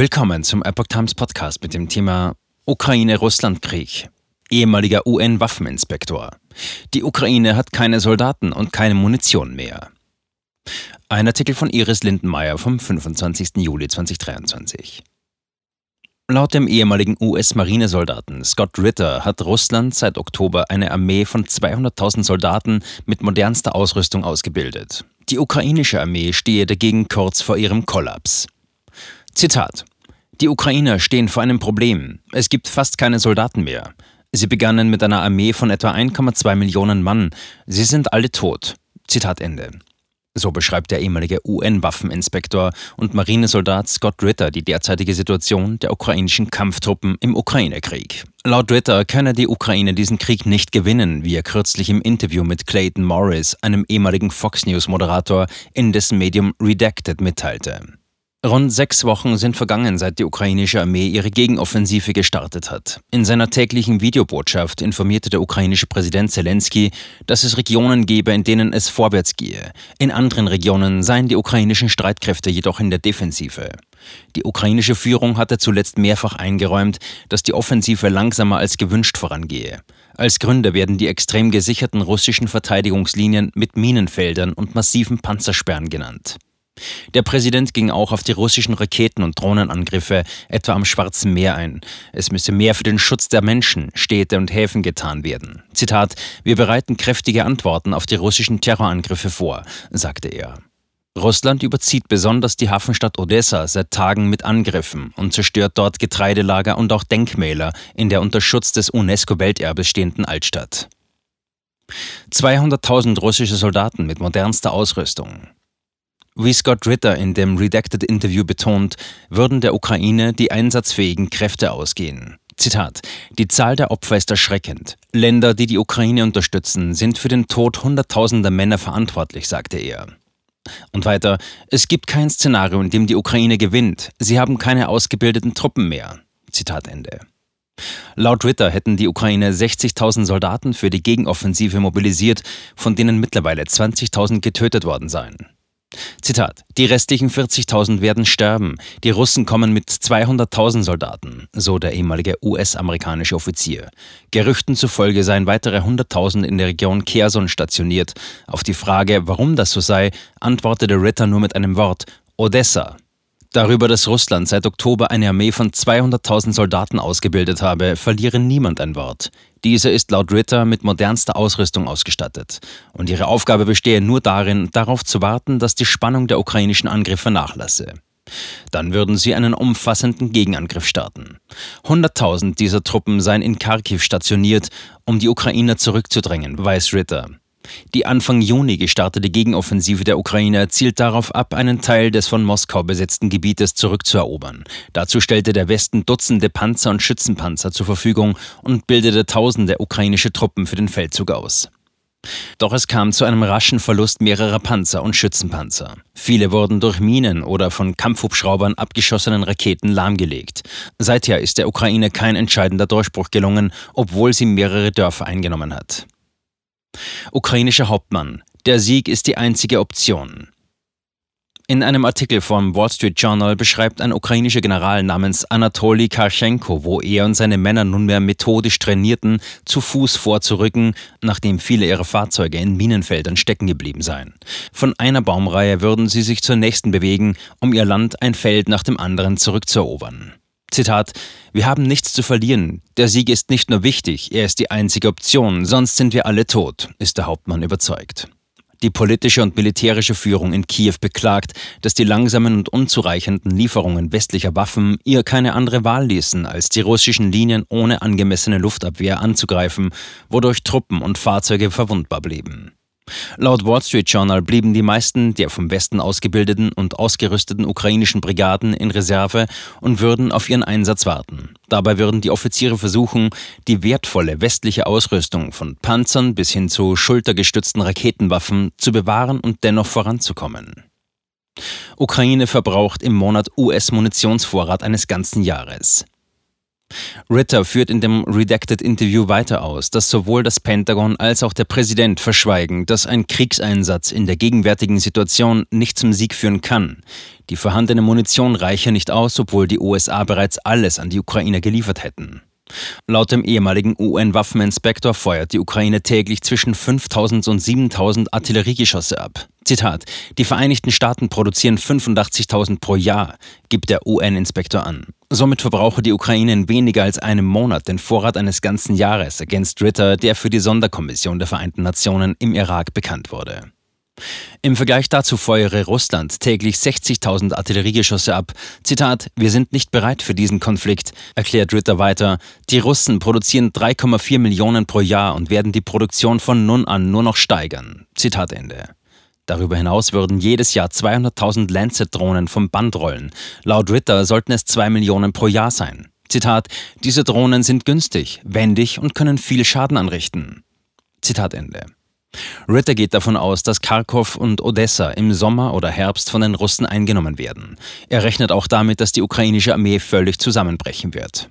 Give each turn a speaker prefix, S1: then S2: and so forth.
S1: Willkommen zum Epoch Times Podcast mit dem Thema Ukraine-Russland-Krieg. Ehemaliger UN-Waffeninspektor. Die Ukraine hat keine Soldaten und keine Munition mehr. Ein Artikel von Iris Lindenmeier vom 25. Juli 2023. Laut dem ehemaligen US-Marinesoldaten Scott Ritter hat Russland seit Oktober eine Armee von 200.000 Soldaten mit modernster Ausrüstung ausgebildet. Die ukrainische Armee stehe dagegen kurz vor ihrem Kollaps. Zitat Die Ukrainer stehen vor einem Problem. Es gibt fast keine Soldaten mehr. Sie begannen mit einer Armee von etwa 1,2 Millionen Mann. Sie sind alle tot. Zitat Ende. So beschreibt der ehemalige UN-Waffeninspektor und Marinesoldat Scott Ritter die derzeitige Situation der ukrainischen Kampftruppen im Ukraine-Krieg. Laut Ritter könne die Ukraine diesen Krieg nicht gewinnen, wie er kürzlich im Interview mit Clayton Morris, einem ehemaligen Fox News-Moderator, in dessen Medium Redacted mitteilte. Rund sechs Wochen sind vergangen, seit die ukrainische Armee ihre Gegenoffensive gestartet hat. In seiner täglichen Videobotschaft informierte der ukrainische Präsident Zelensky, dass es Regionen gebe, in denen es vorwärts gehe. In anderen Regionen seien die ukrainischen Streitkräfte jedoch in der Defensive. Die ukrainische Führung hatte zuletzt mehrfach eingeräumt, dass die Offensive langsamer als gewünscht vorangehe. Als Gründe werden die extrem gesicherten russischen Verteidigungslinien mit Minenfeldern und massiven Panzersperren genannt. Der Präsident ging auch auf die russischen Raketen- und Drohnenangriffe etwa am Schwarzen Meer ein. Es müsse mehr für den Schutz der Menschen, Städte und Häfen getan werden. Zitat: Wir bereiten kräftige Antworten auf die russischen Terrorangriffe vor, sagte er. Russland überzieht besonders die Hafenstadt Odessa seit Tagen mit Angriffen und zerstört dort Getreidelager und auch Denkmäler in der unter Schutz des UNESCO-Welterbes stehenden Altstadt. 200.000 russische Soldaten mit modernster Ausrüstung. Wie Scott Ritter in dem Redacted Interview betont, würden der Ukraine die einsatzfähigen Kräfte ausgehen. Zitat: Die Zahl der Opfer ist erschreckend. Länder, die die Ukraine unterstützen, sind für den Tod hunderttausender Männer verantwortlich, sagte er. Und weiter: Es gibt kein Szenario, in dem die Ukraine gewinnt. Sie haben keine ausgebildeten Truppen mehr. Zitat Ende. Laut Ritter hätten die Ukraine 60.000 Soldaten für die Gegenoffensive mobilisiert, von denen mittlerweile 20.000 getötet worden seien. Zitat: Die restlichen 40.000 werden sterben. Die Russen kommen mit 200.000 Soldaten, so der ehemalige US-amerikanische Offizier. Gerüchten zufolge seien weitere 100.000 in der Region Kherson stationiert. Auf die Frage, warum das so sei, antwortete Ritter nur mit einem Wort: Odessa. Darüber, dass Russland seit Oktober eine Armee von 200.000 Soldaten ausgebildet habe, verliere niemand ein Wort. Diese ist laut Ritter mit modernster Ausrüstung ausgestattet. Und ihre Aufgabe bestehe nur darin, darauf zu warten, dass die Spannung der ukrainischen Angriffe nachlasse. Dann würden sie einen umfassenden Gegenangriff starten. 100.000 dieser Truppen seien in Kharkiv stationiert, um die Ukrainer zurückzudrängen, weiß Ritter. Die Anfang Juni gestartete Gegenoffensive der Ukraine zielt darauf ab, einen Teil des von Moskau besetzten Gebietes zurückzuerobern. Dazu stellte der Westen Dutzende Panzer und Schützenpanzer zur Verfügung und bildete tausende ukrainische Truppen für den Feldzug aus. Doch es kam zu einem raschen Verlust mehrerer Panzer und Schützenpanzer. Viele wurden durch Minen oder von Kampfhubschraubern abgeschossenen Raketen lahmgelegt. Seither ist der Ukraine kein entscheidender Durchbruch gelungen, obwohl sie mehrere Dörfer eingenommen hat. Ukrainischer Hauptmann. Der Sieg ist die einzige Option. In einem Artikel vom Wall Street Journal beschreibt ein ukrainischer General namens Anatoly Karchenko, wo er und seine Männer nunmehr methodisch trainierten, zu Fuß vorzurücken, nachdem viele ihrer Fahrzeuge in Minenfeldern stecken geblieben seien. Von einer Baumreihe würden sie sich zur nächsten bewegen, um ihr Land ein Feld nach dem anderen zurückzuerobern. Zitat, wir haben nichts zu verlieren. Der Sieg ist nicht nur wichtig, er ist die einzige Option, sonst sind wir alle tot, ist der Hauptmann überzeugt. Die politische und militärische Führung in Kiew beklagt, dass die langsamen und unzureichenden Lieferungen westlicher Waffen ihr keine andere Wahl ließen, als die russischen Linien ohne angemessene Luftabwehr anzugreifen, wodurch Truppen und Fahrzeuge verwundbar blieben. Laut Wall Street Journal blieben die meisten der vom Westen ausgebildeten und ausgerüsteten ukrainischen Brigaden in Reserve und würden auf ihren Einsatz warten. Dabei würden die Offiziere versuchen, die wertvolle westliche Ausrüstung von Panzern bis hin zu schultergestützten Raketenwaffen zu bewahren und dennoch voranzukommen. Ukraine verbraucht im Monat US-Munitionsvorrat eines ganzen Jahres. Ritter führt in dem Redacted-Interview weiter aus, dass sowohl das Pentagon als auch der Präsident verschweigen, dass ein Kriegseinsatz in der gegenwärtigen Situation nicht zum Sieg führen kann. Die vorhandene Munition reiche nicht aus, obwohl die USA bereits alles an die Ukraine geliefert hätten. Laut dem ehemaligen UN-Waffeninspektor feuert die Ukraine täglich zwischen 5000 und 7000 Artilleriegeschosse ab. Zitat: Die Vereinigten Staaten produzieren 85.000 pro Jahr, gibt der UN-Inspektor an. Somit verbrauche die Ukraine in weniger als einem Monat den Vorrat eines ganzen Jahres, ergänzt Ritter, der für die Sonderkommission der Vereinten Nationen im Irak bekannt wurde. Im Vergleich dazu feuere Russland täglich 60.000 Artilleriegeschosse ab. Zitat, wir sind nicht bereit für diesen Konflikt, erklärt Ritter weiter. Die Russen produzieren 3,4 Millionen pro Jahr und werden die Produktion von nun an nur noch steigern. Zitat Ende. Darüber hinaus würden jedes Jahr 200.000 Lancet-Drohnen vom Band rollen. Laut Ritter sollten es 2 Millionen pro Jahr sein. Zitat, diese Drohnen sind günstig, wendig und können viel Schaden anrichten. Zitat Ende. Ritter geht davon aus, dass Kharkov und Odessa im Sommer oder Herbst von den Russen eingenommen werden. Er rechnet auch damit, dass die ukrainische Armee völlig zusammenbrechen wird.